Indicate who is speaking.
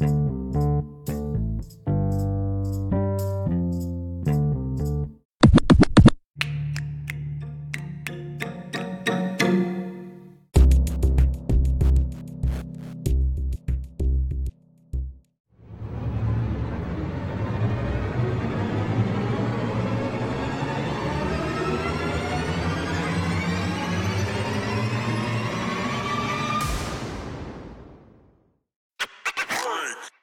Speaker 1: you Frank.